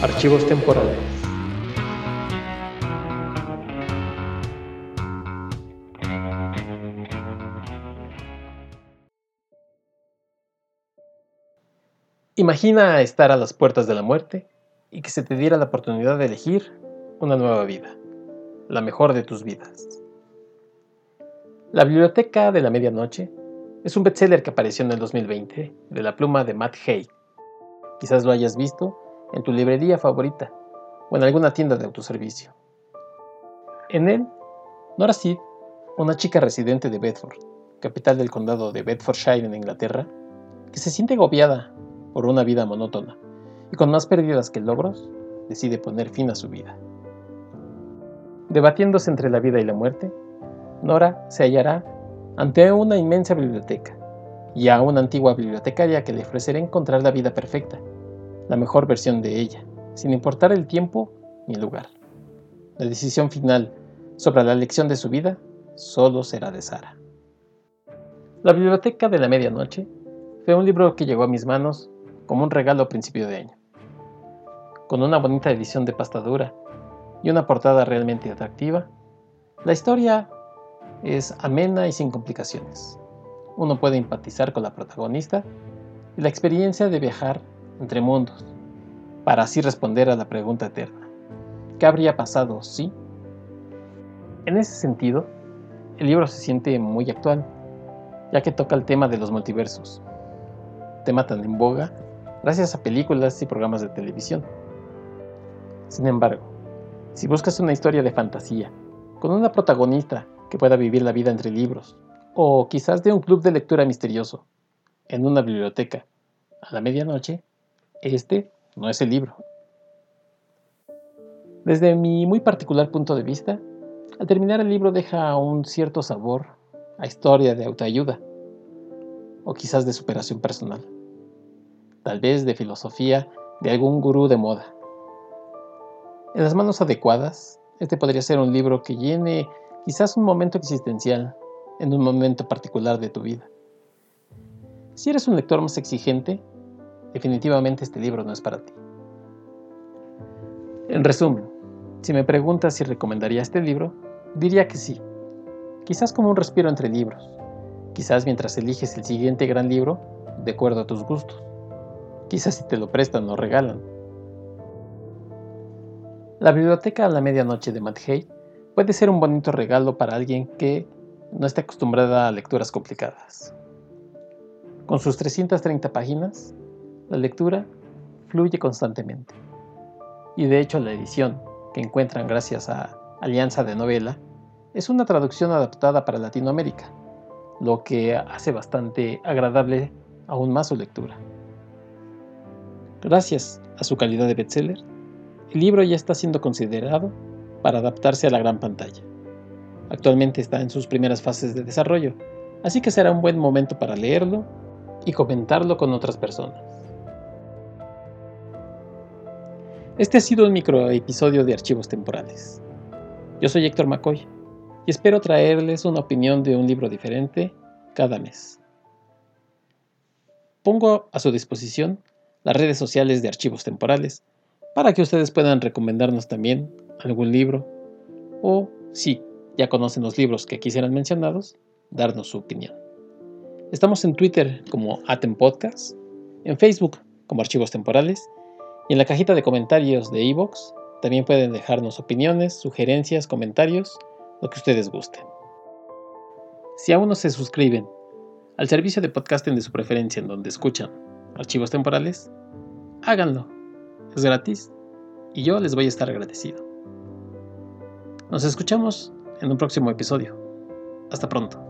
Archivos temporales. Imagina estar a las puertas de la muerte y que se te diera la oportunidad de elegir una nueva vida, la mejor de tus vidas. La Biblioteca de la Medianoche es un bestseller que apareció en el 2020 de la pluma de Matt Haig. Quizás lo hayas visto en tu librería favorita o en alguna tienda de autoservicio. En él, Nora Sid, una chica residente de Bedford, capital del condado de Bedfordshire en Inglaterra, que se siente agobiada por una vida monótona y con más pérdidas que logros, decide poner fin a su vida. Debatiéndose entre la vida y la muerte, Nora se hallará ante una inmensa biblioteca y a una antigua bibliotecaria que le ofrecerá encontrar la vida perfecta la mejor versión de ella, sin importar el tiempo ni el lugar. La decisión final sobre la elección de su vida solo será de Sara. La Biblioteca de la Medianoche fue un libro que llegó a mis manos como un regalo a principio de año. Con una bonita edición de pastadura y una portada realmente atractiva, la historia es amena y sin complicaciones. Uno puede empatizar con la protagonista y la experiencia de viajar entre mundos, para así responder a la pregunta eterna. ¿Qué habría pasado si? En ese sentido, el libro se siente muy actual, ya que toca el tema de los multiversos, tema tan en boga gracias a películas y programas de televisión. Sin embargo, si buscas una historia de fantasía, con una protagonista que pueda vivir la vida entre libros, o quizás de un club de lectura misterioso, en una biblioteca, a la medianoche, este no es el libro. Desde mi muy particular punto de vista, al terminar el libro deja un cierto sabor a historia de autoayuda, o quizás de superación personal, tal vez de filosofía de algún gurú de moda. En las manos adecuadas, este podría ser un libro que llene quizás un momento existencial en un momento particular de tu vida. Si eres un lector más exigente, definitivamente este libro no es para ti. En resumen, si me preguntas si recomendaría este libro, diría que sí. Quizás como un respiro entre libros. Quizás mientras eliges el siguiente gran libro, de acuerdo a tus gustos. Quizás si te lo prestan o regalan. La biblioteca a la medianoche de Matt Hay puede ser un bonito regalo para alguien que no esté acostumbrada a lecturas complicadas. Con sus 330 páginas, la lectura fluye constantemente. Y de hecho la edición, que encuentran gracias a Alianza de Novela, es una traducción adaptada para Latinoamérica, lo que hace bastante agradable aún más su lectura. Gracias a su calidad de bestseller, el libro ya está siendo considerado para adaptarse a la gran pantalla. Actualmente está en sus primeras fases de desarrollo, así que será un buen momento para leerlo y comentarlo con otras personas. Este ha sido un micro episodio de Archivos Temporales. Yo soy Héctor McCoy y espero traerles una opinión de un libro diferente cada mes. Pongo a su disposición las redes sociales de Archivos Temporales para que ustedes puedan recomendarnos también algún libro o, si ya conocen los libros que quisieran mencionados, darnos su opinión. Estamos en Twitter como Atem Podcast, en Facebook como Archivos Temporales y en la cajita de comentarios de iVoox también pueden dejarnos opiniones, sugerencias, comentarios, lo que ustedes gusten. Si aún no se suscriben al servicio de podcasting de su preferencia en donde escuchan archivos temporales, háganlo. Es gratis y yo les voy a estar agradecido. Nos escuchamos en un próximo episodio. Hasta pronto.